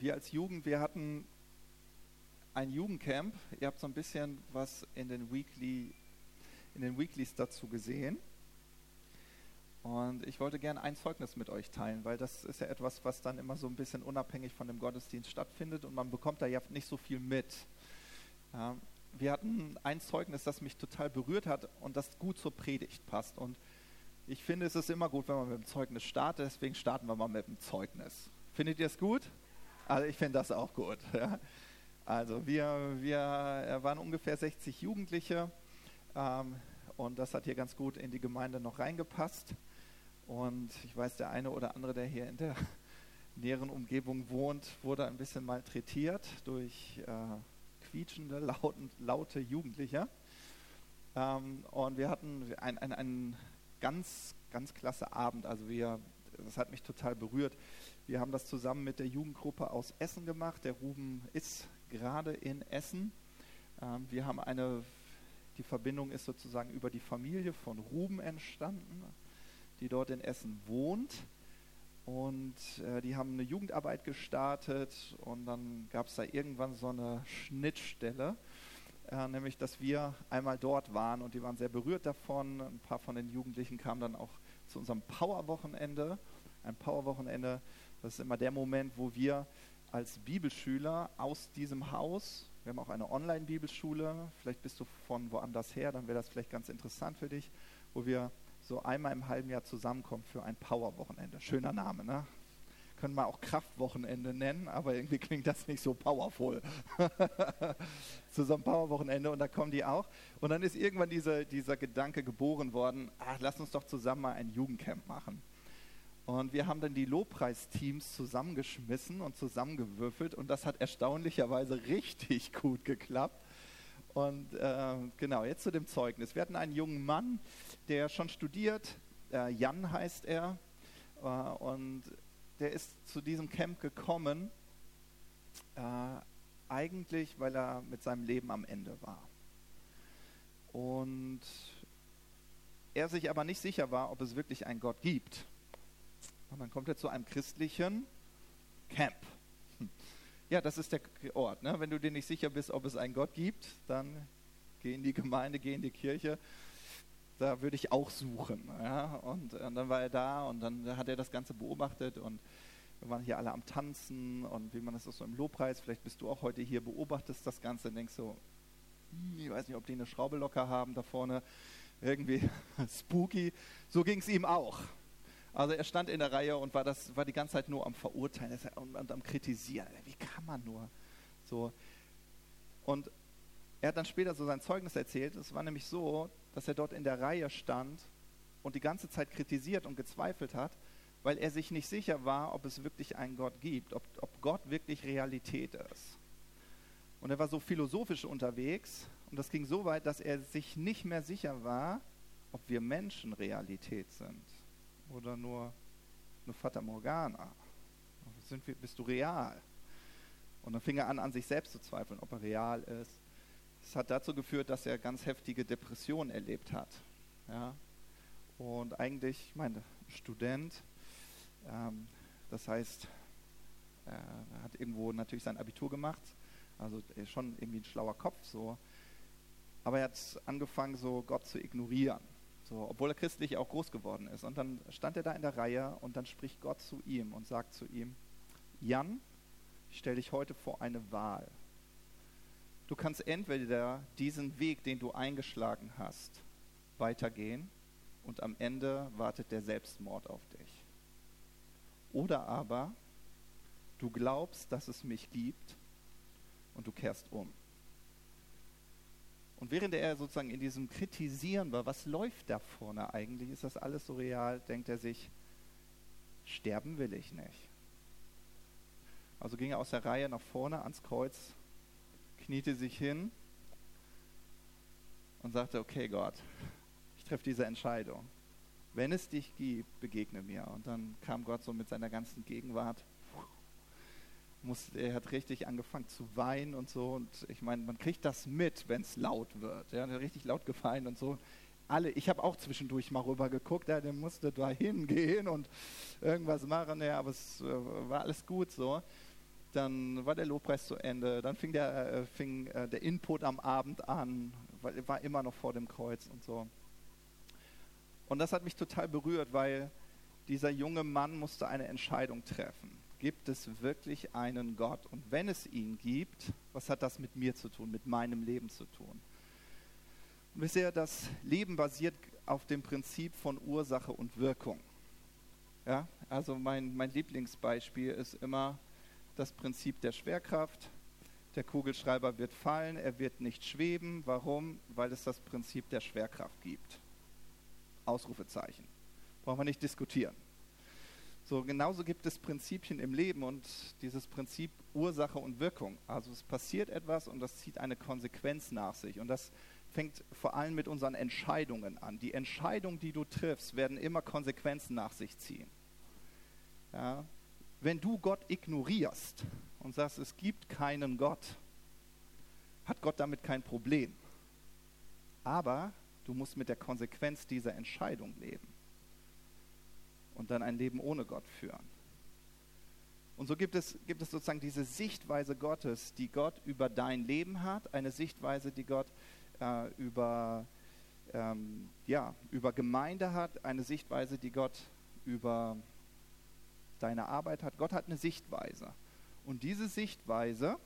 wir als Jugend, wir hatten ein Jugendcamp. Ihr habt so ein bisschen was in den, Weekly, in den Weeklies dazu gesehen. Und ich wollte gerne ein Zeugnis mit euch teilen, weil das ist ja etwas, was dann immer so ein bisschen unabhängig von dem Gottesdienst stattfindet und man bekommt da ja nicht so viel mit. Ja, wir hatten ein Zeugnis, das mich total berührt hat und das gut zur Predigt passt. Und ich finde, es ist immer gut, wenn man mit dem Zeugnis startet, deswegen starten wir mal mit dem Zeugnis. Findet ihr es gut? Also ich finde das auch gut. Ja. Also wir, wir waren ungefähr 60 Jugendliche ähm, und das hat hier ganz gut in die Gemeinde noch reingepasst. Und ich weiß, der eine oder andere, der hier in der näheren Umgebung wohnt, wurde ein bisschen malträtiert durch äh, quietschende, lauten, laute Jugendliche. Ähm, und wir hatten einen ein ganz, ganz klasse Abend. Also wir, das hat mich total berührt. Wir haben das zusammen mit der Jugendgruppe aus Essen gemacht. Der Ruben ist gerade in Essen. Ähm, wir haben eine, die Verbindung ist sozusagen über die Familie von Ruben entstanden die dort in Essen wohnt. Und äh, die haben eine Jugendarbeit gestartet und dann gab es da irgendwann so eine Schnittstelle, äh, nämlich dass wir einmal dort waren und die waren sehr berührt davon. Ein paar von den Jugendlichen kamen dann auch zu unserem Powerwochenende. Ein Powerwochenende, das ist immer der Moment, wo wir als Bibelschüler aus diesem Haus, wir haben auch eine Online-Bibelschule, vielleicht bist du von woanders her, dann wäre das vielleicht ganz interessant für dich, wo wir so einmal im halben Jahr zusammenkommt für ein Power-Wochenende. Schöner Name, ne? Können wir auch Kraftwochenende nennen, aber irgendwie klingt das nicht so powerful. Zu so einem Power-Wochenende und da kommen die auch. Und dann ist irgendwann diese, dieser Gedanke geboren worden, ach, lass uns doch zusammen mal ein Jugendcamp machen. Und wir haben dann die Lobpreisteams zusammengeschmissen und zusammengewürfelt und das hat erstaunlicherweise richtig gut geklappt. Und äh, genau, jetzt zu dem Zeugnis. Wir hatten einen jungen Mann, der schon studiert, äh, Jan heißt er, äh, und der ist zu diesem Camp gekommen, äh, eigentlich weil er mit seinem Leben am Ende war. Und er sich aber nicht sicher war, ob es wirklich einen Gott gibt. Und dann kommt er zu einem christlichen Camp. Ja, das ist der Ort. Ne? Wenn du dir nicht sicher bist, ob es einen Gott gibt, dann geh in die Gemeinde, geh in die Kirche. Da würde ich auch suchen. Ja? Und, und dann war er da und dann hat er das Ganze beobachtet und wir waren hier alle am Tanzen und wie man das so im Lobpreis, vielleicht bist du auch heute hier, beobachtest das Ganze und denkst so, hm, ich weiß nicht, ob die eine Schraube locker haben da vorne, irgendwie spooky. So ging es ihm auch. Also er stand in der Reihe und war, das, war die ganze Zeit nur am Verurteilen und, und am Kritisieren. Wie kann man nur? So. Und er hat dann später so sein Zeugnis erzählt. Es war nämlich so, dass er dort in der Reihe stand und die ganze Zeit kritisiert und gezweifelt hat, weil er sich nicht sicher war, ob es wirklich einen Gott gibt, ob, ob Gott wirklich Realität ist. Und er war so philosophisch unterwegs und das ging so weit, dass er sich nicht mehr sicher war, ob wir Menschen Realität sind oder nur eine Fata Morgana? Sind wir, bist du real? Und dann fing er an, an sich selbst zu zweifeln, ob er real ist. Es hat dazu geführt, dass er ganz heftige Depressionen erlebt hat. Ja? Und eigentlich, ich meine, Student, ähm, das heißt, er hat irgendwo natürlich sein Abitur gemacht, also schon irgendwie ein schlauer Kopf so. Aber er hat angefangen, so Gott zu ignorieren. So, obwohl er christlich auch groß geworden ist. Und dann stand er da in der Reihe und dann spricht Gott zu ihm und sagt zu ihm, Jan, ich stelle dich heute vor eine Wahl. Du kannst entweder diesen Weg, den du eingeschlagen hast, weitergehen und am Ende wartet der Selbstmord auf dich. Oder aber du glaubst, dass es mich gibt und du kehrst um. Und während er sozusagen in diesem Kritisieren war, was läuft da vorne eigentlich, ist das alles so real, denkt er sich, sterben will ich nicht. Also ging er aus der Reihe nach vorne ans Kreuz, kniete sich hin und sagte, okay Gott, ich treffe diese Entscheidung. Wenn es dich gibt, begegne mir. Und dann kam Gott so mit seiner ganzen Gegenwart muss, er hat richtig angefangen zu weinen und so. Und ich meine, man kriegt das mit, wenn es laut wird. Ja, er hat richtig laut geweint und so. Alle, ich habe auch zwischendurch mal rüber geguckt, ja, der musste da hingehen und irgendwas machen, ja, aber es äh, war alles gut so. dann war der Lobpreis zu Ende, dann fing der, äh, fing, äh, der Input am Abend an, weil er war immer noch vor dem Kreuz und so. Und das hat mich total berührt, weil dieser junge Mann musste eine Entscheidung treffen. Gibt es wirklich einen Gott? Und wenn es ihn gibt, was hat das mit mir zu tun, mit meinem Leben zu tun? Und wisst ihr, das Leben basiert auf dem Prinzip von Ursache und Wirkung. Ja, also mein, mein Lieblingsbeispiel ist immer das Prinzip der Schwerkraft. Der Kugelschreiber wird fallen, er wird nicht schweben. Warum? Weil es das Prinzip der Schwerkraft gibt. Ausrufezeichen. Brauchen wir nicht diskutieren. So, genauso gibt es Prinzipien im Leben und dieses Prinzip Ursache und Wirkung. Also es passiert etwas und das zieht eine Konsequenz nach sich. Und das fängt vor allem mit unseren Entscheidungen an. Die Entscheidungen, die du triffst, werden immer Konsequenzen nach sich ziehen. Ja? Wenn du Gott ignorierst und sagst, es gibt keinen Gott, hat Gott damit kein Problem. Aber du musst mit der Konsequenz dieser Entscheidung leben und dann ein Leben ohne Gott führen. Und so gibt es, gibt es sozusagen diese Sichtweise Gottes, die Gott über dein Leben hat, eine Sichtweise, die Gott äh, über, ähm, ja, über Gemeinde hat, eine Sichtweise, die Gott über deine Arbeit hat. Gott hat eine Sichtweise. Und diese Sichtweise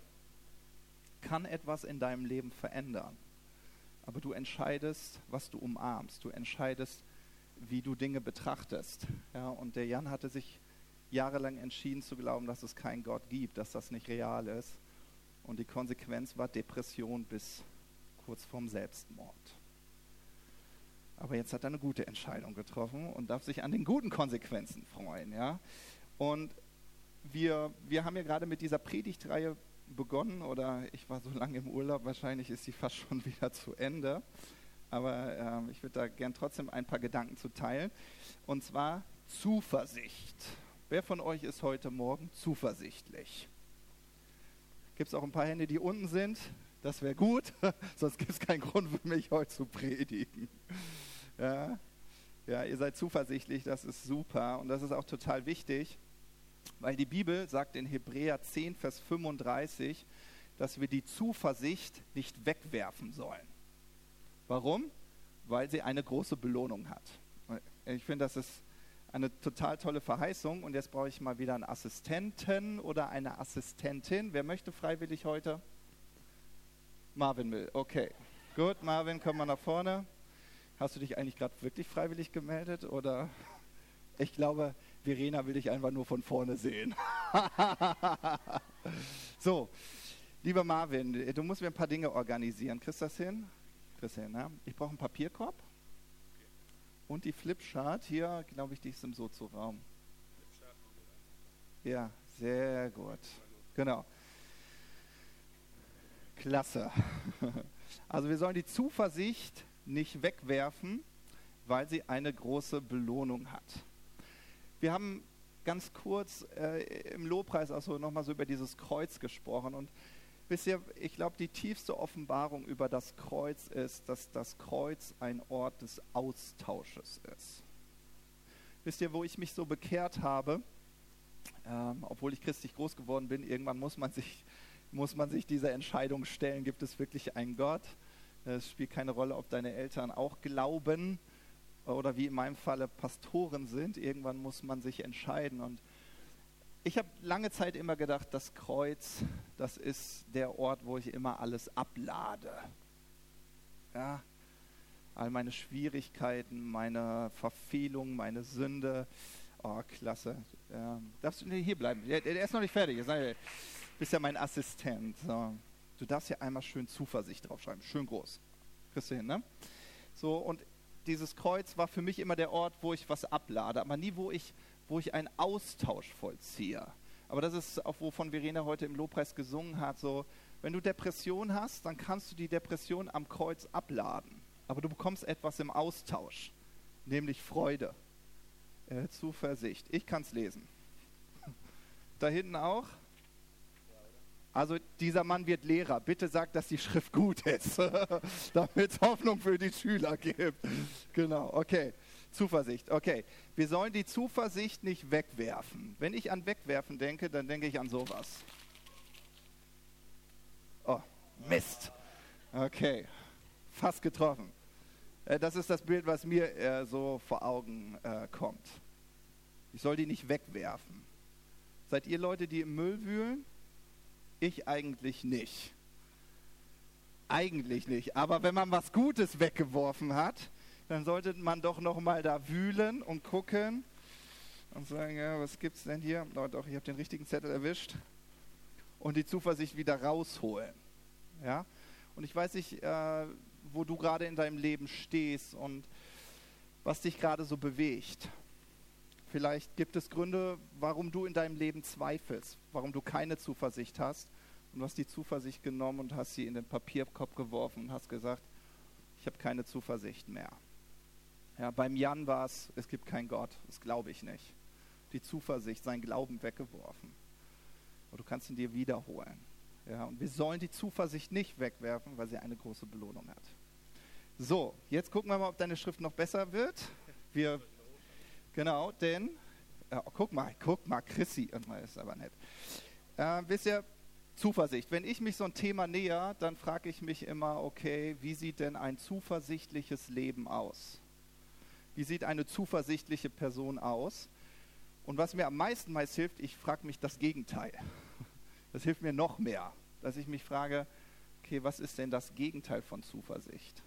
kann etwas in deinem Leben verändern. Aber du entscheidest, was du umarmst. Du entscheidest, wie du Dinge betrachtest. Ja, und der Jan hatte sich jahrelang entschieden zu glauben, dass es keinen Gott gibt, dass das nicht real ist. Und die Konsequenz war Depression bis kurz vorm Selbstmord. Aber jetzt hat er eine gute Entscheidung getroffen und darf sich an den guten Konsequenzen freuen. Ja? Und wir, wir haben ja gerade mit dieser Predigtreihe begonnen, oder ich war so lange im Urlaub, wahrscheinlich ist sie fast schon wieder zu Ende. Aber äh, ich würde da gern trotzdem ein paar Gedanken zu teilen. Und zwar Zuversicht. Wer von euch ist heute Morgen zuversichtlich? Gibt es auch ein paar Hände, die unten sind? Das wäre gut, sonst gibt es keinen Grund für mich heute zu predigen. Ja? ja, ihr seid zuversichtlich, das ist super und das ist auch total wichtig. Weil die Bibel sagt in Hebräer 10, Vers 35, dass wir die Zuversicht nicht wegwerfen sollen. Warum? Weil sie eine große Belohnung hat. Ich finde, das ist eine total tolle Verheißung. Und jetzt brauche ich mal wieder einen Assistenten oder eine Assistentin. Wer möchte freiwillig heute? Marvin will. Okay. Gut, Marvin, komm mal nach vorne. Hast du dich eigentlich gerade wirklich freiwillig gemeldet? Oder ich glaube, Verena will dich einfach nur von vorne sehen. so, lieber Marvin, du musst mir ein paar Dinge organisieren. Kriegst du das hin? Hin, ne? Ich brauche einen Papierkorb. Und die Flipchart hier, glaube ich, die ist im Sozo-Raum. Ja, sehr gut. Genau. Klasse. Also wir sollen die Zuversicht nicht wegwerfen, weil sie eine große Belohnung hat. Wir haben ganz kurz äh, im Lobpreis auch so nochmal so über dieses Kreuz gesprochen. Und ihr, ich glaube, die tiefste Offenbarung über das Kreuz ist, dass das Kreuz ein Ort des Austausches ist. Wisst ihr, wo ich mich so bekehrt habe, ähm, obwohl ich christlich groß geworden bin, irgendwann muss man sich, sich dieser Entscheidung stellen, gibt es wirklich einen Gott? Es spielt keine Rolle, ob deine Eltern auch glauben oder wie in meinem Falle Pastoren sind. Irgendwann muss man sich entscheiden. Und ich habe lange Zeit immer gedacht, das Kreuz, das ist der Ort, wo ich immer alles ablade. Ja, all meine Schwierigkeiten, meine Verfehlungen, meine Sünde. Oh, klasse. Ja, darfst du hier bleiben? Der, der ist noch nicht fertig. Du bist ja mein Assistent. So. Du darfst hier einmal schön Zuversicht draufschreiben. Schön groß. Kriegst du hin, ne? So, und dieses Kreuz war für mich immer der Ort, wo ich was ablade, aber nie, wo ich, wo ich einen Austausch vollziehe. Aber das ist auch, wovon Verena heute im Lobpreis gesungen hat, so, wenn du Depression hast, dann kannst du die Depression am Kreuz abladen. Aber du bekommst etwas im Austausch, nämlich Freude, äh, Zuversicht. Ich kann es lesen. Da hinten auch. Also dieser Mann wird Lehrer. Bitte sag, dass die Schrift gut ist, damit es Hoffnung für die Schüler gibt. Genau, okay. Zuversicht, okay. Wir sollen die Zuversicht nicht wegwerfen. Wenn ich an Wegwerfen denke, dann denke ich an sowas. Mist. Okay, fast getroffen. Äh, das ist das Bild, was mir äh, so vor Augen äh, kommt. Ich soll die nicht wegwerfen. Seid ihr Leute, die im Müll wühlen? Ich eigentlich nicht. Eigentlich nicht. Aber wenn man was Gutes weggeworfen hat, dann sollte man doch noch mal da wühlen und gucken und sagen, ja, was gibt's denn hier? Oh, doch, ich habe den richtigen Zettel erwischt. Und die Zuversicht wieder rausholen. Ja? Und ich weiß nicht, äh, wo du gerade in deinem Leben stehst und was dich gerade so bewegt. Vielleicht gibt es Gründe, warum du in deinem Leben zweifelst, warum du keine Zuversicht hast. Und du hast die Zuversicht genommen und hast sie in den Papierkorb geworfen und hast gesagt, ich habe keine Zuversicht mehr. Ja, beim Jan war es, es gibt keinen Gott, das glaube ich nicht. Die Zuversicht, sein Glauben weggeworfen. Aber du kannst ihn dir wiederholen. Ja, und wir sollen die Zuversicht nicht wegwerfen, weil sie eine große Belohnung hat. So, jetzt gucken wir mal, ob deine Schrift noch besser wird. Wir, genau, denn, äh, guck mal, guck mal, Chrissy, ist aber nett. Äh, wisst ihr, Zuversicht. Wenn ich mich so ein Thema näher, dann frage ich mich immer, okay, wie sieht denn ein zuversichtliches Leben aus? Wie sieht eine zuversichtliche Person aus? Und was mir am meisten meist hilft, ich frage mich das Gegenteil. Das hilft mir noch mehr, dass ich mich frage, okay, was ist denn das Gegenteil von Zuversicht?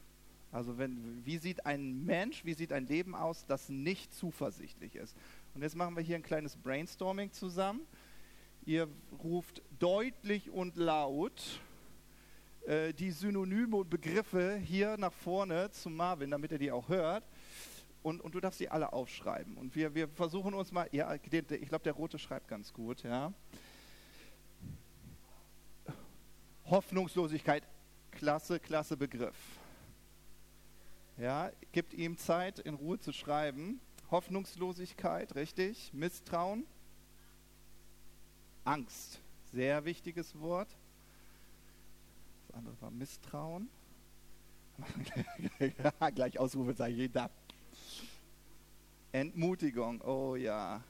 Also wenn, wie sieht ein Mensch, wie sieht ein Leben aus, das nicht zuversichtlich ist? Und jetzt machen wir hier ein kleines Brainstorming zusammen. Ihr ruft deutlich und laut äh, die Synonyme und Begriffe hier nach vorne zu Marvin, damit er die auch hört. Und, und du darfst sie alle aufschreiben. Und wir, wir versuchen uns mal, ja, ich glaube, der Rote schreibt ganz gut, ja. Hoffnungslosigkeit, klasse, klasse Begriff. Ja, gibt ihm Zeit, in Ruhe zu schreiben. Hoffnungslosigkeit, richtig. Misstrauen. Angst, sehr wichtiges Wort. Das andere war Misstrauen. Gleich Ausrufezeichen da. Entmutigung, oh ja.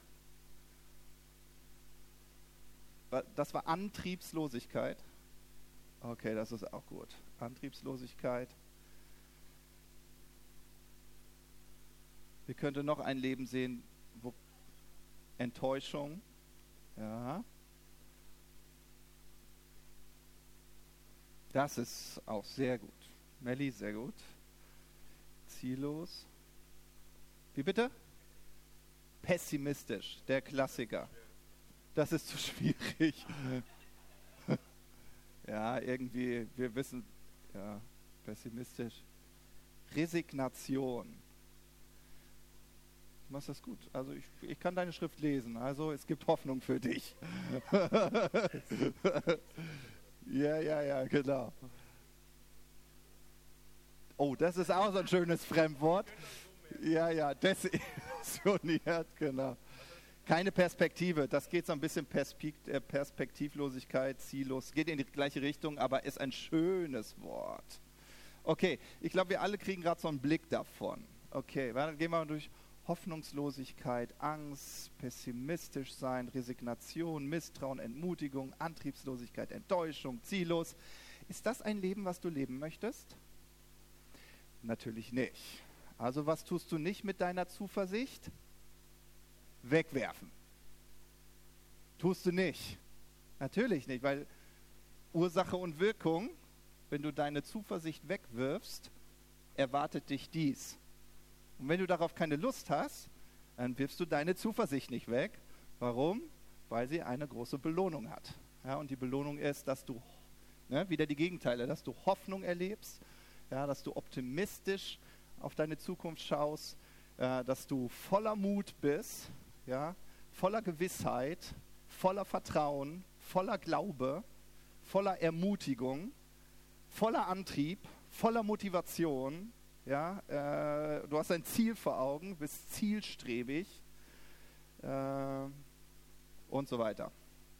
Das war Antriebslosigkeit. Okay, das ist auch gut. Antriebslosigkeit. Wir könnten noch ein Leben sehen, wo Enttäuschung, ja. Das ist auch sehr gut. Melli, sehr gut. Ziellos. Wie bitte? Pessimistisch, der Klassiker. Das ist zu schwierig. ja, irgendwie, wir wissen, ja, pessimistisch. Resignation. Du machst das gut. Also ich, ich kann deine Schrift lesen. Also es gibt Hoffnung für dich. ja, ja, ja, genau. Oh, das ist auch so ein schönes Fremdwort. Ja, ja, desillusioniert, genau. Keine Perspektive, das geht so ein bisschen äh, Perspektivlosigkeit, ziellos, geht in die gleiche Richtung, aber ist ein schönes Wort. Okay, ich glaube, wir alle kriegen gerade so einen Blick davon. Okay, dann gehen wir mal durch Hoffnungslosigkeit, Angst, pessimistisch sein, Resignation, Misstrauen, Entmutigung, Antriebslosigkeit, Enttäuschung, ziellos. Ist das ein Leben, was du leben möchtest? Natürlich nicht. Also was tust du nicht mit deiner Zuversicht? Wegwerfen. Tust du nicht. Natürlich nicht, weil Ursache und Wirkung, wenn du deine Zuversicht wegwirfst, erwartet dich dies. Und wenn du darauf keine Lust hast, dann wirfst du deine Zuversicht nicht weg. Warum? Weil sie eine große Belohnung hat. Ja, und die Belohnung ist, dass du, ne, wieder die Gegenteile, dass du Hoffnung erlebst, ja, dass du optimistisch auf deine Zukunft schaust, äh, dass du voller Mut bist, ja, voller Gewissheit, voller Vertrauen, voller Glaube, voller Ermutigung, voller Antrieb, voller Motivation. Ja, äh, du hast ein Ziel vor Augen, bist zielstrebig äh, und so weiter.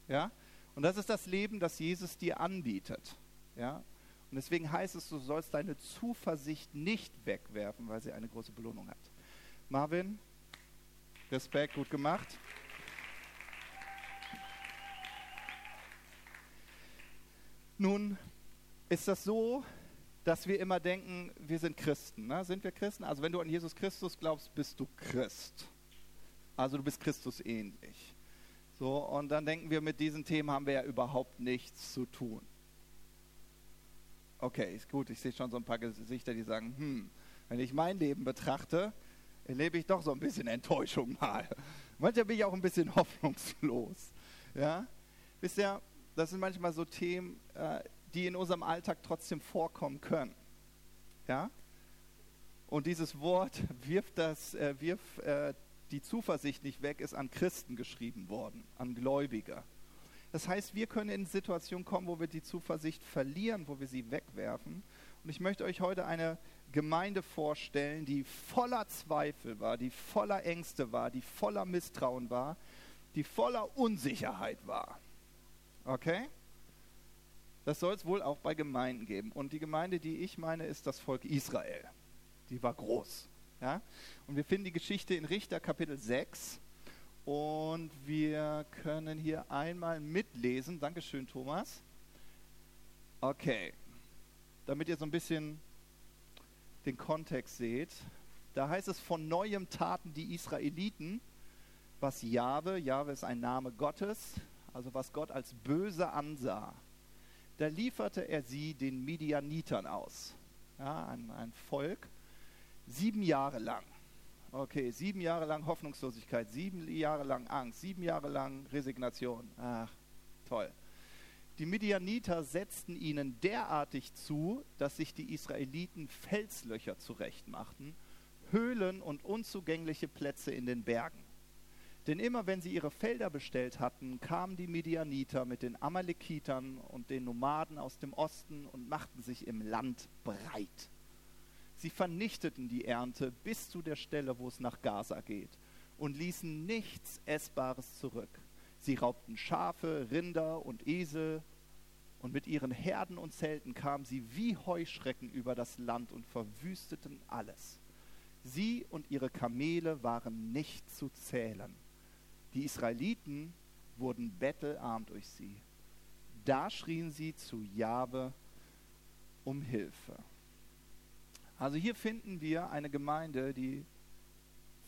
Ja? Und das ist das Leben, das Jesus dir anbietet. Ja? Und deswegen heißt es, du sollst deine Zuversicht nicht wegwerfen, weil sie eine große Belohnung hat. Marvin, Respekt, gut gemacht. Nun, ist das so, dass wir immer denken, wir sind Christen. Ne? Sind wir Christen? Also wenn du an Jesus Christus glaubst, bist du Christ. Also du bist Christus ähnlich. So, und dann denken wir, mit diesen Themen haben wir ja überhaupt nichts zu tun. Okay, ist gut. Ich sehe schon so ein paar Gesichter, die sagen, hm, wenn ich mein Leben betrachte, erlebe ich doch so ein bisschen Enttäuschung mal. Manchmal bin ich auch ein bisschen hoffnungslos. Ja? Wisst ihr, das sind manchmal so Themen, äh, die in unserem Alltag trotzdem vorkommen können. Ja? Und dieses Wort wirft, das, äh, wirft äh, die Zuversicht nicht weg, ist an Christen geschrieben worden, an Gläubige. Das heißt, wir können in Situationen kommen, wo wir die Zuversicht verlieren, wo wir sie wegwerfen. Und ich möchte euch heute eine Gemeinde vorstellen, die voller Zweifel war, die voller Ängste war, die voller Misstrauen war, die voller Unsicherheit war. Okay? Das soll es wohl auch bei Gemeinden geben. Und die Gemeinde, die ich meine, ist das Volk Israel. Die war groß. Ja? Und wir finden die Geschichte in Richter Kapitel 6. Und wir können hier einmal mitlesen. Dankeschön, Thomas. Okay. Damit ihr so ein bisschen den Kontext seht. Da heißt es, von neuem taten die Israeliten, was Jahwe, Jahwe ist ein Name Gottes, also was Gott als böse ansah da lieferte er sie den Midianitern aus. Ja, ein, ein Volk, sieben Jahre lang. Okay, sieben Jahre lang Hoffnungslosigkeit, sieben Jahre lang Angst, sieben Jahre lang Resignation. Ach, toll. Die Midianiter setzten ihnen derartig zu, dass sich die Israeliten Felslöcher zurechtmachten, Höhlen und unzugängliche Plätze in den Bergen. Denn immer wenn sie ihre Felder bestellt hatten, kamen die Midianiter mit den Amalekitern und den Nomaden aus dem Osten und machten sich im Land breit. Sie vernichteten die Ernte bis zu der Stelle, wo es nach Gaza geht, und ließen nichts Essbares zurück. Sie raubten Schafe, Rinder und Esel, und mit ihren Herden und Zelten kamen sie wie Heuschrecken über das Land und verwüsteten alles. Sie und ihre Kamele waren nicht zu zählen. Die Israeliten wurden bettelarm durch sie. Da schrien sie zu Jabe um Hilfe. Also hier finden wir eine Gemeinde, die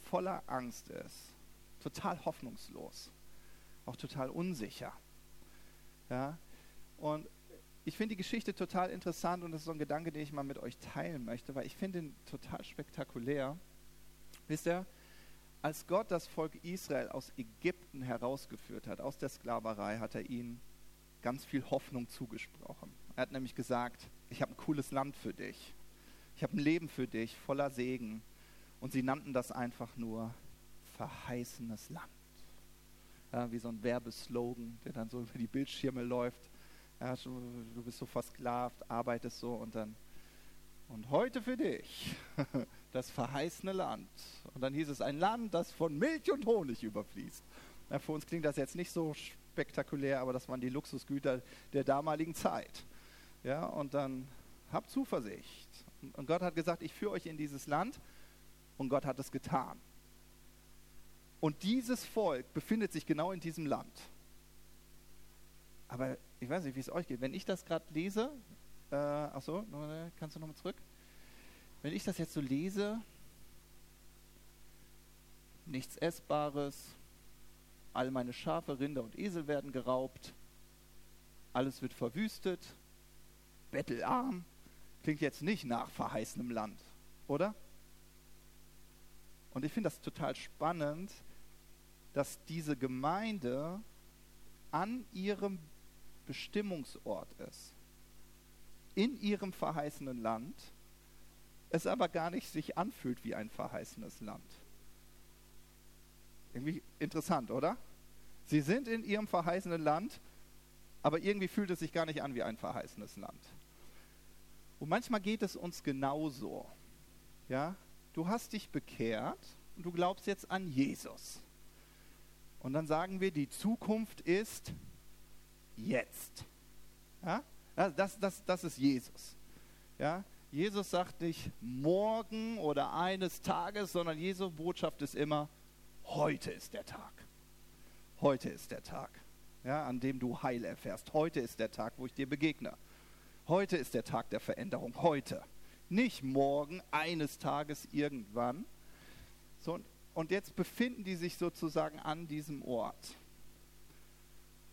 voller Angst ist, total hoffnungslos, auch total unsicher. Ja? Und ich finde die Geschichte total interessant und das ist so ein Gedanke, den ich mal mit euch teilen möchte, weil ich finde ihn total spektakulär. Wisst ihr, als Gott das Volk Israel aus Ägypten herausgeführt hat, aus der Sklaverei, hat er ihnen ganz viel Hoffnung zugesprochen. Er hat nämlich gesagt, ich habe ein cooles Land für dich. Ich habe ein Leben für dich voller Segen. Und sie nannten das einfach nur verheißenes Land. Ja, wie so ein Werbeslogan, der dann so über die Bildschirme läuft. Ja, du bist so versklavt, arbeitest so und dann und heute für dich das verheißene Land. Und dann hieß es ein Land, das von Milch und Honig überfließt. Ja, für uns klingt das jetzt nicht so spektakulär, aber das waren die Luxusgüter der damaligen Zeit. Ja, und dann habt Zuversicht. Und Gott hat gesagt, ich führe euch in dieses Land. Und Gott hat es getan. Und dieses Volk befindet sich genau in diesem Land. Aber ich weiß nicht, wie es euch geht. Wenn ich das gerade lese, äh, achso, kannst du nochmal zurück? Wenn ich das jetzt so lese, nichts Essbares, all meine Schafe, Rinder und Esel werden geraubt, alles wird verwüstet, bettelarm, klingt jetzt nicht nach verheißenem Land, oder? Und ich finde das total spannend, dass diese Gemeinde an ihrem Bestimmungsort ist in ihrem verheißenen Land, es aber gar nicht sich anfühlt wie ein verheißenes Land. Irgendwie interessant, oder? Sie sind in ihrem verheißenen Land, aber irgendwie fühlt es sich gar nicht an wie ein verheißenes Land. Und manchmal geht es uns genauso. Ja? Du hast dich bekehrt und du glaubst jetzt an Jesus. Und dann sagen wir, die Zukunft ist jetzt. Ja? Das, das, das ist Jesus. Ja? Jesus sagt nicht morgen oder eines Tages, sondern Jesu Botschaft ist immer, heute ist der Tag. Heute ist der Tag, ja, an dem du Heil erfährst. Heute ist der Tag, wo ich dir begegne. Heute ist der Tag der Veränderung. Heute. Nicht morgen, eines Tages irgendwann. So, und jetzt befinden die sich sozusagen an diesem Ort.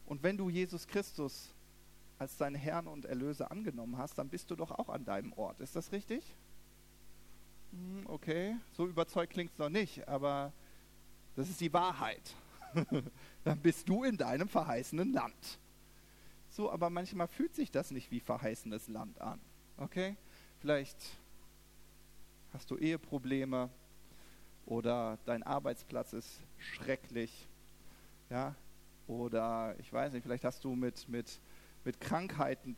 Und wenn du Jesus Christus als deinen Herrn und Erlöser angenommen hast, dann bist du doch auch an deinem Ort. Ist das richtig? Hm, okay, so überzeugt klingt es noch nicht, aber das ist die Wahrheit. dann bist du in deinem verheißenen Land. So, aber manchmal fühlt sich das nicht wie verheißenes Land an. Okay? Vielleicht hast du Eheprobleme oder dein Arbeitsplatz ist schrecklich. Ja? Oder ich weiß nicht, vielleicht hast du mit, mit, mit Krankheiten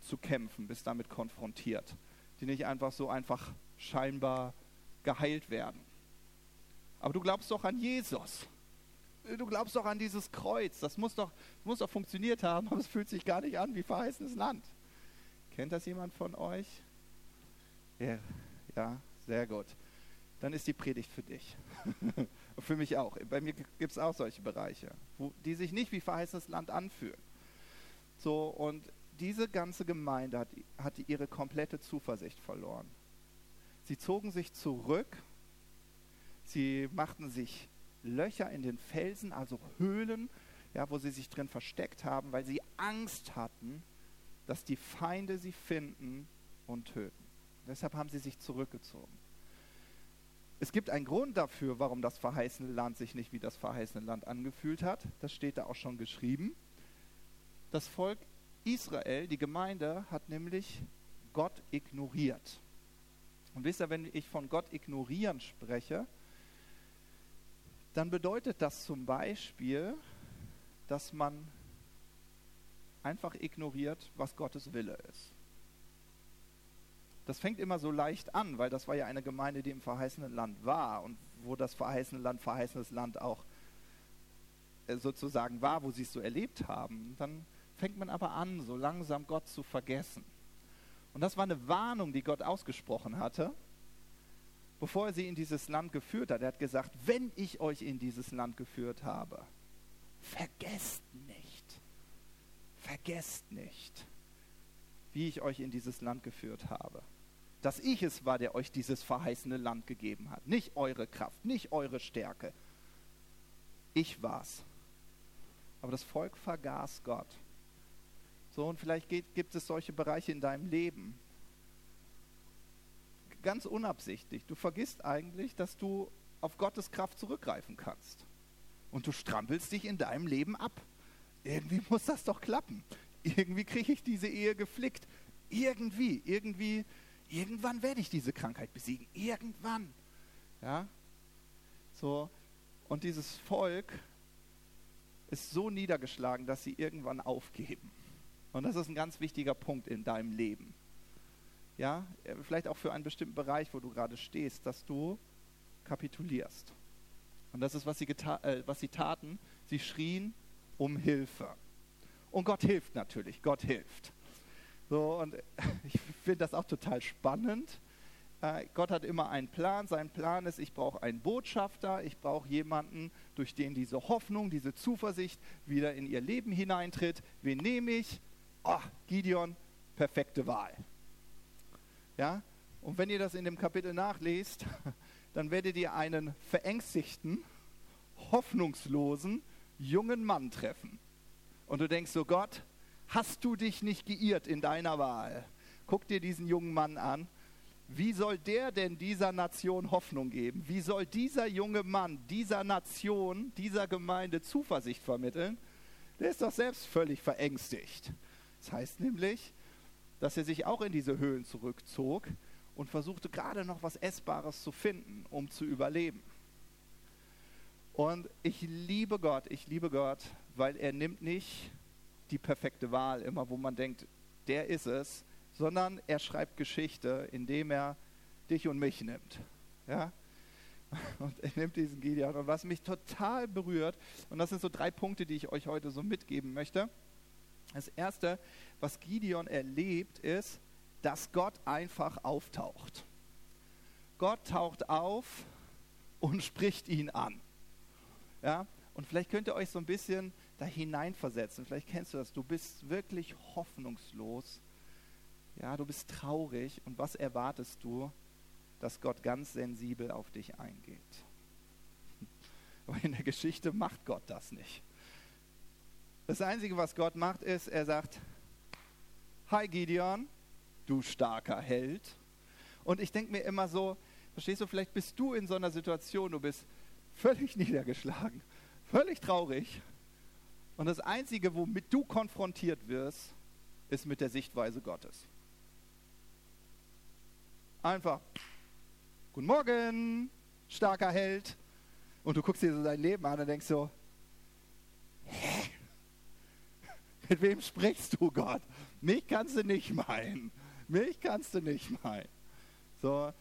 zu kämpfen, bist damit konfrontiert, die nicht einfach so einfach scheinbar geheilt werden. Aber du glaubst doch an Jesus. Du glaubst doch an dieses Kreuz. Das muss doch, muss doch funktioniert haben, aber es fühlt sich gar nicht an wie verheißenes Land. Kennt das jemand von euch? Ja, ja sehr gut. Dann ist die Predigt für dich. für mich auch. Bei mir gibt es auch solche Bereiche, wo, die sich nicht wie verheißenes Land anfühlen. So, und diese ganze Gemeinde hat, hat ihre komplette Zuversicht verloren. Sie zogen sich zurück, sie machten sich Löcher in den Felsen, also Höhlen, ja, wo sie sich drin versteckt haben, weil sie Angst hatten, dass die Feinde sie finden und töten. Deshalb haben sie sich zurückgezogen. Es gibt einen Grund dafür, warum das verheißene Land sich nicht wie das verheißene Land angefühlt hat. Das steht da auch schon geschrieben. Das Volk Israel, die Gemeinde, hat nämlich Gott ignoriert. Und wisst ihr, wenn ich von Gott ignorieren spreche, dann bedeutet das zum Beispiel, dass man einfach ignoriert, was Gottes Wille ist. Das fängt immer so leicht an, weil das war ja eine Gemeinde, die im verheißenen Land war und wo das verheißene Land verheißenes Land auch äh, sozusagen war, wo sie es so erlebt haben. Dann fängt man aber an, so langsam Gott zu vergessen. Und das war eine Warnung, die Gott ausgesprochen hatte, bevor er sie in dieses Land geführt hat. Er hat gesagt, wenn ich euch in dieses Land geführt habe, vergesst nicht, vergesst nicht, wie ich euch in dieses Land geführt habe dass ich es war, der euch dieses verheißene Land gegeben hat. Nicht eure Kraft, nicht eure Stärke. Ich war's. Aber das Volk vergaß Gott. So, und vielleicht geht, gibt es solche Bereiche in deinem Leben. Ganz unabsichtlich. Du vergisst eigentlich, dass du auf Gottes Kraft zurückgreifen kannst. Und du strampelst dich in deinem Leben ab. Irgendwie muss das doch klappen. Irgendwie kriege ich diese Ehe geflickt. Irgendwie, irgendwie Irgendwann werde ich diese Krankheit besiegen. Irgendwann. Ja? So. Und dieses Volk ist so niedergeschlagen, dass sie irgendwann aufgeben. Und das ist ein ganz wichtiger Punkt in deinem Leben. Ja, vielleicht auch für einen bestimmten Bereich, wo du gerade stehst, dass du kapitulierst. Und das ist, was sie, äh, was sie taten. Sie schrien um Hilfe. Und Gott hilft natürlich. Gott hilft. So, und ich finde das auch total spannend. Äh, Gott hat immer einen Plan. Sein Plan ist, ich brauche einen Botschafter, ich brauche jemanden, durch den diese Hoffnung, diese Zuversicht wieder in ihr Leben hineintritt. Wen nehme ich? Oh, Gideon, perfekte Wahl. Ja? Und wenn ihr das in dem Kapitel nachlest, dann werdet ihr einen verängstigten, hoffnungslosen, jungen Mann treffen. Und du denkst so, Gott, Hast du dich nicht geirrt in deiner Wahl? Guck dir diesen jungen Mann an. Wie soll der denn dieser Nation Hoffnung geben? Wie soll dieser junge Mann dieser Nation, dieser Gemeinde Zuversicht vermitteln? Der ist doch selbst völlig verängstigt. Das heißt nämlich, dass er sich auch in diese Höhlen zurückzog und versuchte gerade noch was Essbares zu finden, um zu überleben. Und ich liebe Gott, ich liebe Gott, weil er nimmt nicht die perfekte Wahl, immer wo man denkt, der ist es, sondern er schreibt Geschichte, indem er dich und mich nimmt. Ja? Und er nimmt diesen Gideon. Und was mich total berührt, und das sind so drei Punkte, die ich euch heute so mitgeben möchte. Das erste, was Gideon erlebt, ist, dass Gott einfach auftaucht. Gott taucht auf und spricht ihn an. Ja? Und vielleicht könnt ihr euch so ein bisschen da hineinversetzen. Vielleicht kennst du das. Du bist wirklich hoffnungslos. Ja, du bist traurig und was erwartest du? Dass Gott ganz sensibel auf dich eingeht. Aber in der Geschichte macht Gott das nicht. Das Einzige, was Gott macht, ist, er sagt, Hi Gideon, du starker Held. Und ich denke mir immer so, verstehst du, vielleicht bist du in so einer Situation, du bist völlig niedergeschlagen, völlig traurig. Und das Einzige, womit du konfrontiert wirst, ist mit der Sichtweise Gottes. Einfach, guten Morgen, starker Held. Und du guckst dir so dein Leben an und denkst so, hä? Mit wem sprichst du, Gott? Mich kannst du nicht meinen. Mich kannst du nicht meinen. So,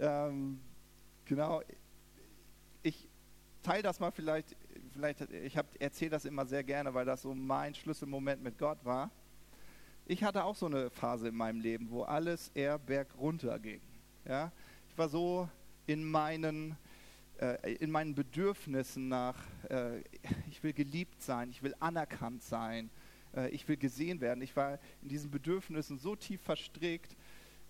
ähm, genau. Ich teile das mal vielleicht, vielleicht ich erzähle das immer sehr gerne, weil das so mein Schlüsselmoment mit Gott war. Ich hatte auch so eine Phase in meinem Leben, wo alles eher bergunter ging. Ja? Ich war so in meinen, äh, in meinen Bedürfnissen nach, äh, ich will geliebt sein, ich will anerkannt sein, äh, ich will gesehen werden. Ich war in diesen Bedürfnissen so tief verstrickt,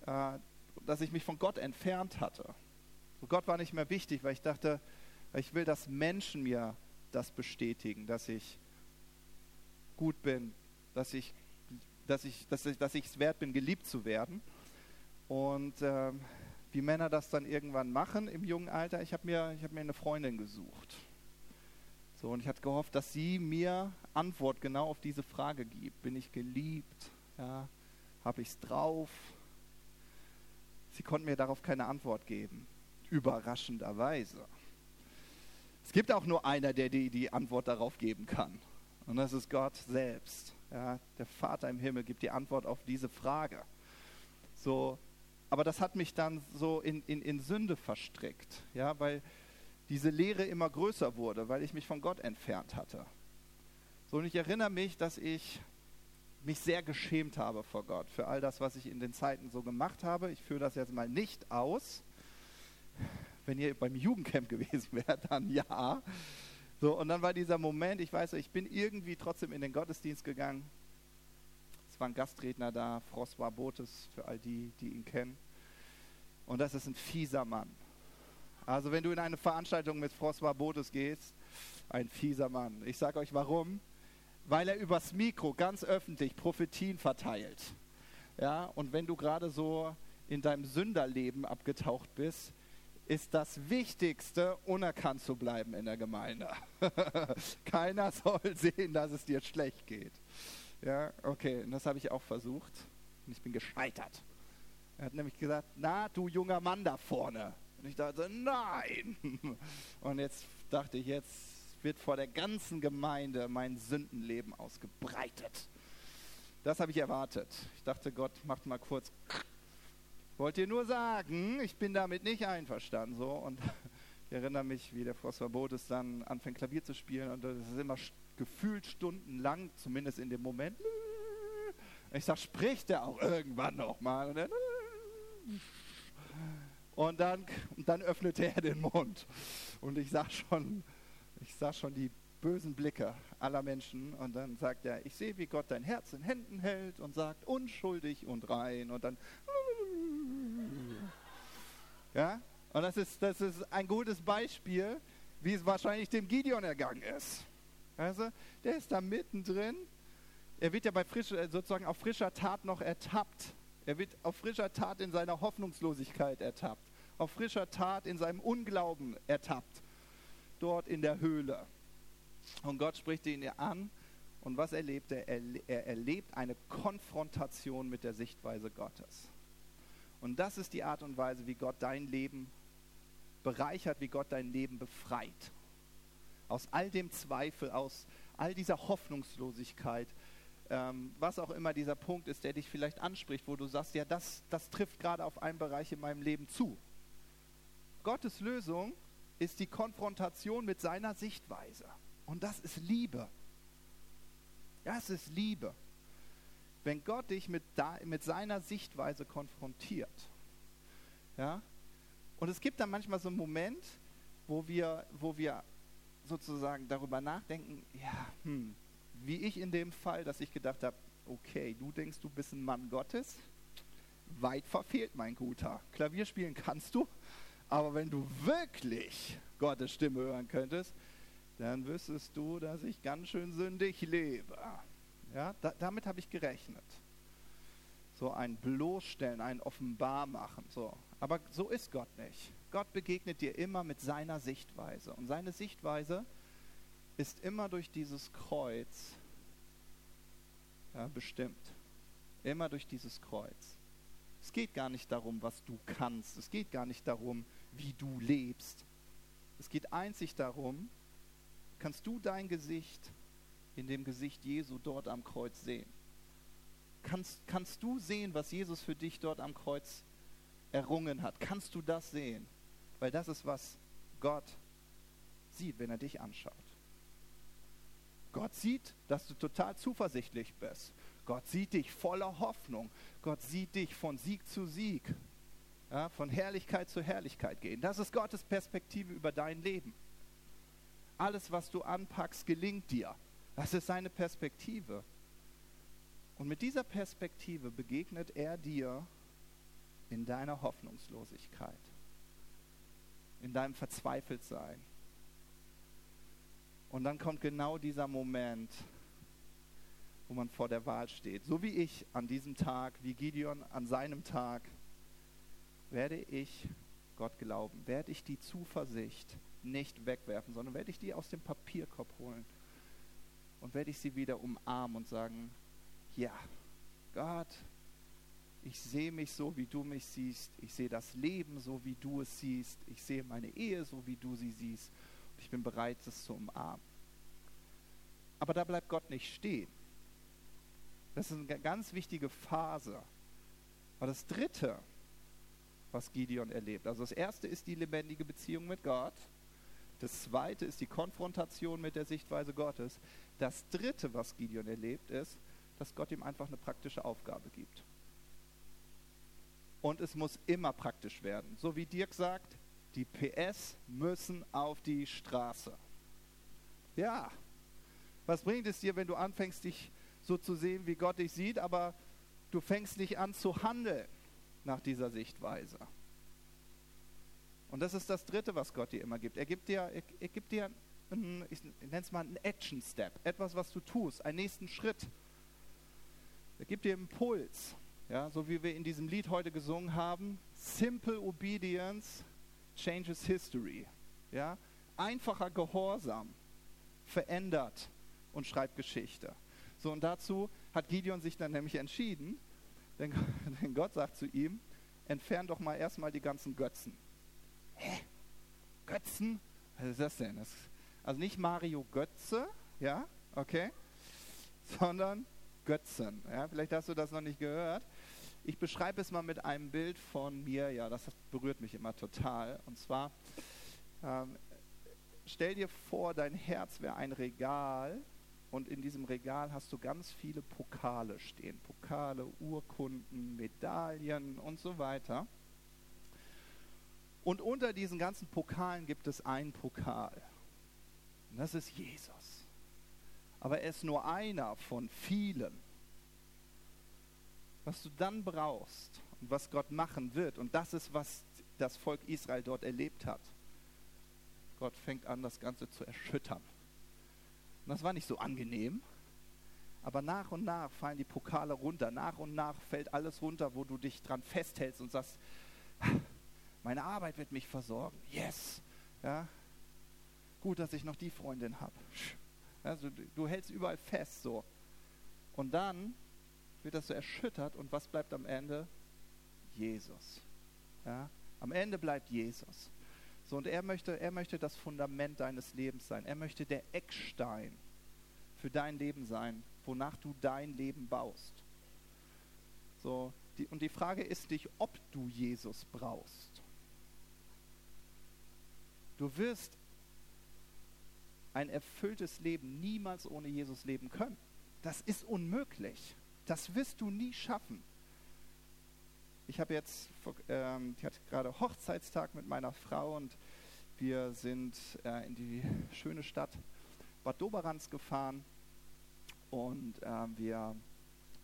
äh, dass ich mich von Gott entfernt hatte. So Gott war nicht mehr wichtig, weil ich dachte, ich will, dass Menschen mir das bestätigen, dass ich gut bin, dass ich dass ich dass ich, dass ich es wert bin, geliebt zu werden. Und äh, wie Männer das dann irgendwann machen im jungen Alter, ich habe mir, hab mir eine Freundin gesucht. So, und ich hatte gehofft, dass sie mir Antwort genau auf diese Frage gibt. Bin ich geliebt? Ja, Habe ich es drauf? Sie konnten mir darauf keine Antwort geben. Überraschenderweise. Es gibt auch nur einer, der die, die Antwort darauf geben kann. Und das ist Gott selbst. Ja, der Vater im Himmel gibt die Antwort auf diese Frage. So, aber das hat mich dann so in, in, in Sünde verstrickt, ja, weil diese Lehre immer größer wurde, weil ich mich von Gott entfernt hatte. So, und ich erinnere mich, dass ich mich sehr geschämt habe vor Gott für all das, was ich in den Zeiten so gemacht habe. Ich führe das jetzt mal nicht aus. Wenn ihr beim Jugendcamp gewesen wärt, dann ja. So, und dann war dieser Moment, ich weiß, ich bin irgendwie trotzdem in den Gottesdienst gegangen. Es war ein Gastredner da, François Botes, für all die, die ihn kennen. Und das ist ein fieser Mann. Also wenn du in eine Veranstaltung mit François Botes gehst, ein fieser Mann. Ich sage euch warum. Weil er übers Mikro ganz öffentlich Prophetien verteilt. Ja, und wenn du gerade so in deinem Sünderleben abgetaucht bist, ist das Wichtigste, unerkannt zu bleiben in der Gemeinde. Keiner soll sehen, dass es dir schlecht geht. Ja, okay, und das habe ich auch versucht und ich bin gescheitert. Er hat nämlich gesagt, na, du junger Mann da vorne. Und ich dachte, nein. Und jetzt dachte ich, jetzt wird vor der ganzen Gemeinde mein Sündenleben ausgebreitet. Das habe ich erwartet. Ich dachte, Gott macht mal kurz wollte ihr nur sagen, ich bin damit nicht einverstanden. So. Und ich erinnere mich, wie der François Bodes dann anfängt, Klavier zu spielen. Und das ist immer gefühlt stundenlang, zumindest in dem Moment. Ich sage, spricht er auch irgendwann nochmal? Und, dann, und dann, und dann öffnete er den Mund. Und ich sah schon, ich sah schon die bösen Blicke aller Menschen. Und dann sagt er, ich sehe, wie Gott dein Herz in Händen hält und sagt, unschuldig und rein. Und dann ja? Und das ist, das ist ein gutes Beispiel, wie es wahrscheinlich dem Gideon ergangen ist. Also, der ist da mittendrin. Er wird ja bei frisch, sozusagen auf frischer Tat noch ertappt. Er wird auf frischer Tat in seiner Hoffnungslosigkeit ertappt. Auf frischer Tat in seinem Unglauben ertappt. Dort in der Höhle. Und Gott spricht ihn an. Und was erlebt er? Er erlebt eine Konfrontation mit der Sichtweise Gottes. Und das ist die Art und Weise, wie Gott dein Leben bereichert, wie Gott dein Leben befreit. Aus all dem Zweifel, aus all dieser Hoffnungslosigkeit, ähm, was auch immer dieser Punkt ist, der dich vielleicht anspricht, wo du sagst, ja, das, das trifft gerade auf einen Bereich in meinem Leben zu. Gottes Lösung ist die Konfrontation mit seiner Sichtweise. Und das ist Liebe. Das ist Liebe wenn Gott dich mit, da, mit seiner Sichtweise konfrontiert. Ja? Und es gibt dann manchmal so einen Moment, wo wir, wo wir sozusagen darüber nachdenken, ja, hm, wie ich in dem Fall, dass ich gedacht habe, okay, du denkst, du bist ein Mann Gottes, weit verfehlt, mein Guter. Klavier spielen kannst du, aber wenn du wirklich Gottes Stimme hören könntest, dann wüsstest du, dass ich ganz schön sündig lebe. Ja, da, damit habe ich gerechnet. So ein Bloßstellen, ein Offenbarmachen. So. Aber so ist Gott nicht. Gott begegnet dir immer mit seiner Sichtweise. Und seine Sichtweise ist immer durch dieses Kreuz ja, bestimmt. Immer durch dieses Kreuz. Es geht gar nicht darum, was du kannst. Es geht gar nicht darum, wie du lebst. Es geht einzig darum, kannst du dein Gesicht in dem Gesicht Jesu dort am Kreuz sehen? Kannst, kannst du sehen, was Jesus für dich dort am Kreuz errungen hat? Kannst du das sehen? Weil das ist, was Gott sieht, wenn er dich anschaut. Gott sieht, dass du total zuversichtlich bist. Gott sieht dich voller Hoffnung. Gott sieht dich von Sieg zu Sieg, ja, von Herrlichkeit zu Herrlichkeit gehen. Das ist Gottes Perspektive über dein Leben. Alles, was du anpackst, gelingt dir. Das ist seine Perspektive. Und mit dieser Perspektive begegnet er dir in deiner Hoffnungslosigkeit, in deinem Verzweifeltsein. Und dann kommt genau dieser Moment, wo man vor der Wahl steht. So wie ich an diesem Tag, wie Gideon an seinem Tag, werde ich Gott glauben, werde ich die Zuversicht nicht wegwerfen, sondern werde ich die aus dem Papierkorb holen und werde ich sie wieder umarmen und sagen, ja, Gott, ich sehe mich so, wie du mich siehst. Ich sehe das Leben so, wie du es siehst. Ich sehe meine Ehe so, wie du sie siehst. Ich bin bereit, das zu umarmen. Aber da bleibt Gott nicht stehen. Das ist eine ganz wichtige Phase. Aber das Dritte, was Gideon erlebt, also das Erste ist die lebendige Beziehung mit Gott. Das Zweite ist die Konfrontation mit der Sichtweise Gottes. Das Dritte, was Gideon erlebt, ist, dass Gott ihm einfach eine praktische Aufgabe gibt. Und es muss immer praktisch werden. So wie Dirk sagt, die PS müssen auf die Straße. Ja, was bringt es dir, wenn du anfängst, dich so zu sehen, wie Gott dich sieht, aber du fängst nicht an zu handeln nach dieser Sichtweise? Und das ist das Dritte, was Gott dir immer gibt. Er gibt dir, er, gibt dir einen, ich nenne es mal einen Action Step, etwas, was du tust, einen nächsten Schritt. Er gibt dir Impuls, ja, so wie wir in diesem Lied heute gesungen haben. Simple Obedience changes history. Ja, einfacher Gehorsam verändert und schreibt Geschichte. So, und dazu hat Gideon sich dann nämlich entschieden, denn, denn Gott sagt zu ihm, entfern doch mal erstmal die ganzen Götzen. Hä? Götzen? Was ist das denn? Das, also nicht Mario Götze, ja, okay, sondern Götzen. Ja, vielleicht hast du das noch nicht gehört. Ich beschreibe es mal mit einem Bild von mir, ja, das berührt mich immer total. Und zwar, ähm, stell dir vor, dein Herz wäre ein Regal und in diesem Regal hast du ganz viele Pokale stehen. Pokale, Urkunden, Medaillen und so weiter. Und unter diesen ganzen Pokalen gibt es einen Pokal. Und das ist Jesus. Aber er ist nur einer von vielen. Was du dann brauchst und was Gott machen wird, und das ist, was das Volk Israel dort erlebt hat. Gott fängt an, das Ganze zu erschüttern. Und das war nicht so angenehm. Aber nach und nach fallen die Pokale runter. Nach und nach fällt alles runter, wo du dich dran festhältst und sagst, meine Arbeit wird mich versorgen. Yes. Ja. Gut, dass ich noch die Freundin habe. Also du, hältst überall fest so. Und dann wird das so erschüttert und was bleibt am Ende? Jesus. Ja. Am Ende bleibt Jesus. So, und er möchte, er möchte das Fundament deines Lebens sein. Er möchte der Eckstein für dein Leben sein, wonach du dein Leben baust. So, die, und die Frage ist nicht, ob du Jesus brauchst. Du wirst ein erfülltes Leben niemals ohne Jesus leben können. Das ist unmöglich. Das wirst du nie schaffen. Ich habe jetzt, ähm, ich hatte gerade Hochzeitstag mit meiner Frau und wir sind äh, in die schöne Stadt Bad Doberanz gefahren und äh, wir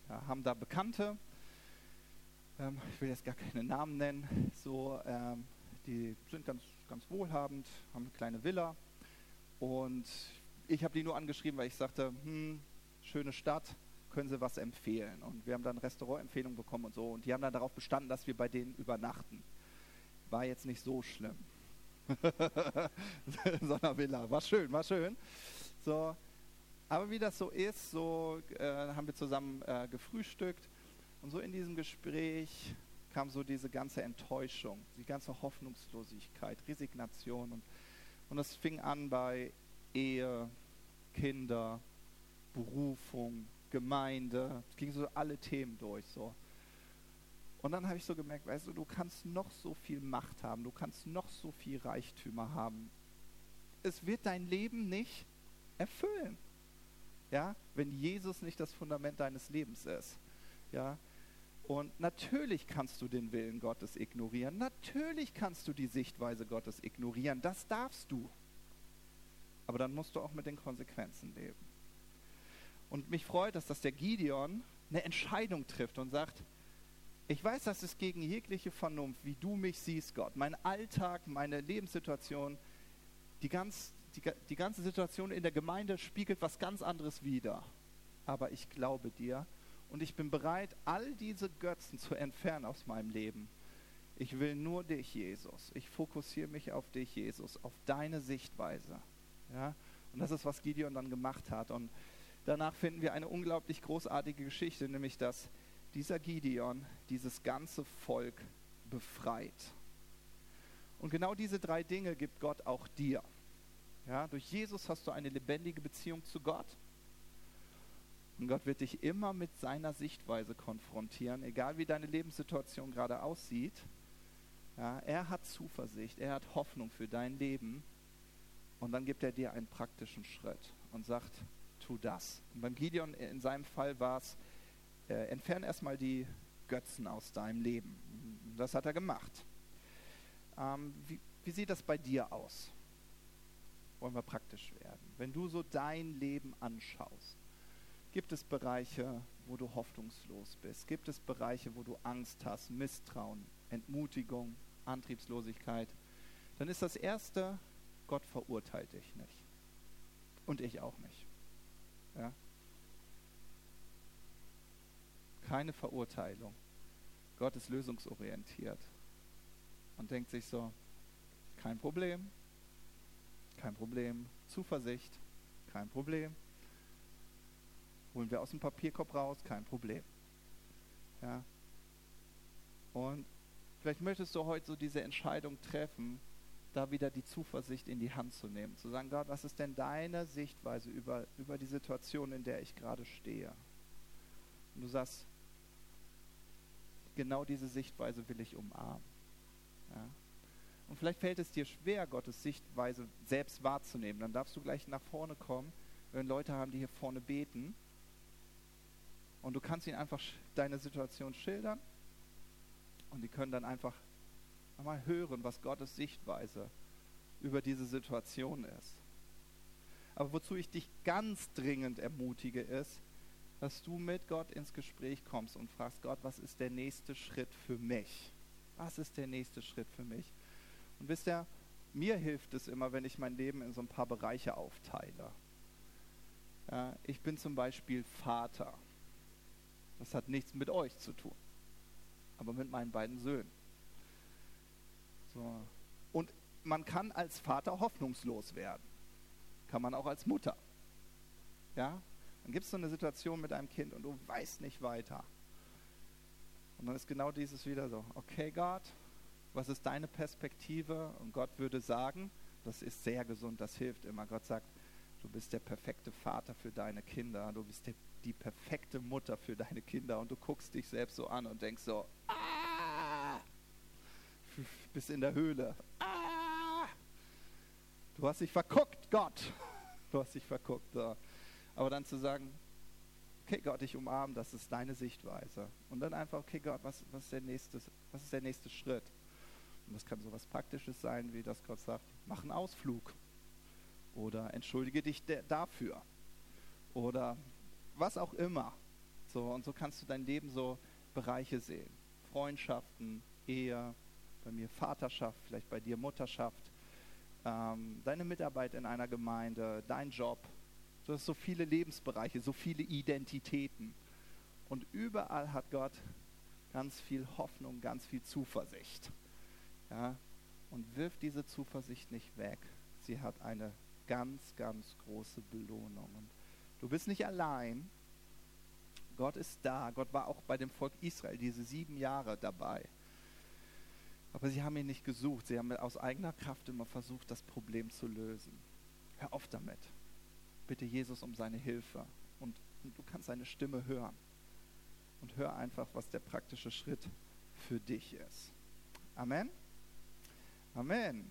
ja, haben da Bekannte. ähm, ich will jetzt gar keine Namen nennen, so, ähm, die sind ganz, ganz wohlhabend, haben eine kleine Villa und ich habe die nur angeschrieben, weil ich sagte, hm, schöne Stadt, können Sie was empfehlen? Und wir haben dann Restaurantempfehlungen bekommen und so und die haben dann darauf bestanden, dass wir bei denen übernachten. War jetzt nicht so schlimm. so einer Villa, war schön, war schön. So, aber wie das so ist, so äh, haben wir zusammen äh, gefrühstückt und so in diesem Gespräch kam so diese ganze Enttäuschung, die ganze Hoffnungslosigkeit, Resignation. Und, und das fing an bei Ehe, Kinder, Berufung, Gemeinde. Es ging so alle Themen durch. So. Und dann habe ich so gemerkt, weißt du, du kannst noch so viel Macht haben, du kannst noch so viel Reichtümer haben. Es wird dein Leben nicht erfüllen. Ja, wenn Jesus nicht das Fundament deines Lebens ist. Ja, und natürlich kannst du den Willen Gottes ignorieren. Natürlich kannst du die Sichtweise Gottes ignorieren. Das darfst du. Aber dann musst du auch mit den Konsequenzen leben. Und mich freut es, dass der Gideon eine Entscheidung trifft und sagt, ich weiß, das ist gegen jegliche Vernunft, wie du mich siehst, Gott. Mein Alltag, meine Lebenssituation, die, ganz, die, die ganze Situation in der Gemeinde spiegelt was ganz anderes wider. Aber ich glaube dir und ich bin bereit, all diese Götzen zu entfernen aus meinem Leben. Ich will nur dich, Jesus. Ich fokussiere mich auf dich, Jesus, auf deine Sichtweise. Ja? Und das ist, was Gideon dann gemacht hat. Und danach finden wir eine unglaublich großartige Geschichte, nämlich dass dieser Gideon dieses ganze Volk befreit. Und genau diese drei Dinge gibt Gott auch dir. Ja, durch Jesus hast du eine lebendige Beziehung zu Gott. Und Gott wird dich immer mit seiner Sichtweise konfrontieren, egal wie deine Lebenssituation gerade aussieht. Ja, er hat Zuversicht, er hat Hoffnung für dein Leben. Und dann gibt er dir einen praktischen Schritt und sagt, tu das. Und beim Gideon in seinem Fall war es, äh, entferne erstmal die Götzen aus deinem Leben. Das hat er gemacht. Ähm, wie, wie sieht das bei dir aus? Wollen wir praktisch werden? Wenn du so dein Leben anschaust, Gibt es Bereiche, wo du hoffnungslos bist? Gibt es Bereiche, wo du Angst hast, Misstrauen, Entmutigung, Antriebslosigkeit? Dann ist das Erste, Gott verurteilt dich nicht. Und ich auch nicht. Ja? Keine Verurteilung. Gott ist lösungsorientiert und denkt sich so, kein Problem, kein Problem, Zuversicht, kein Problem, Holen wir aus dem Papierkorb raus, kein Problem. Ja. Und vielleicht möchtest du heute so diese Entscheidung treffen, da wieder die Zuversicht in die Hand zu nehmen. Zu sagen, Gott, was ist denn deine Sichtweise über, über die Situation, in der ich gerade stehe? Und du sagst, genau diese Sichtweise will ich umarmen. Ja. Und vielleicht fällt es dir schwer, Gottes Sichtweise selbst wahrzunehmen. Dann darfst du gleich nach vorne kommen, wenn Leute haben, die hier vorne beten und du kannst ihnen einfach deine Situation schildern und die können dann einfach mal hören, was Gottes Sichtweise über diese Situation ist. Aber wozu ich dich ganz dringend ermutige, ist, dass du mit Gott ins Gespräch kommst und fragst, Gott, was ist der nächste Schritt für mich? Was ist der nächste Schritt für mich? Und wisst ihr, mir hilft es immer, wenn ich mein Leben in so ein paar Bereiche aufteile. Ja, ich bin zum Beispiel Vater. Das hat nichts mit euch zu tun, aber mit meinen beiden Söhnen. So. Und man kann als Vater hoffnungslos werden. Kann man auch als Mutter. Ja? Dann gibt es so eine Situation mit einem Kind und du weißt nicht weiter. Und dann ist genau dieses wieder so, okay Gott, was ist deine Perspektive? Und Gott würde sagen, das ist sehr gesund, das hilft immer. Gott sagt, du bist der perfekte Vater für deine Kinder, du bist die perfekte Mutter für deine Kinder und du guckst dich selbst so an und denkst so, ah, bis in der Höhle. Ah, du hast dich verguckt, Gott. Du hast dich verguckt. So. Aber dann zu sagen, okay Gott, ich umarme, das ist deine Sichtweise. Und dann einfach, okay Gott, was, was, ist, der nächste, was ist der nächste Schritt? Und das kann so was Praktisches sein, wie das Gott sagt, mach einen Ausflug. Oder entschuldige dich dafür. Oder was auch immer. So, und so kannst du dein Leben so Bereiche sehen. Freundschaften, Ehe, bei mir Vaterschaft, vielleicht bei dir Mutterschaft, ähm, deine Mitarbeit in einer Gemeinde, dein Job. Du hast so viele Lebensbereiche, so viele Identitäten. Und überall hat Gott ganz viel Hoffnung, ganz viel Zuversicht. Ja? Und wirf diese Zuversicht nicht weg. Sie hat eine ganz, ganz große Belohnung. Und du bist nicht allein. Gott ist da. Gott war auch bei dem Volk Israel diese sieben Jahre dabei. Aber sie haben ihn nicht gesucht. Sie haben aus eigener Kraft immer versucht, das Problem zu lösen. Hör auf damit. Bitte Jesus um seine Hilfe. Und, und du kannst seine Stimme hören. Und hör einfach, was der praktische Schritt für dich ist. Amen. Amen.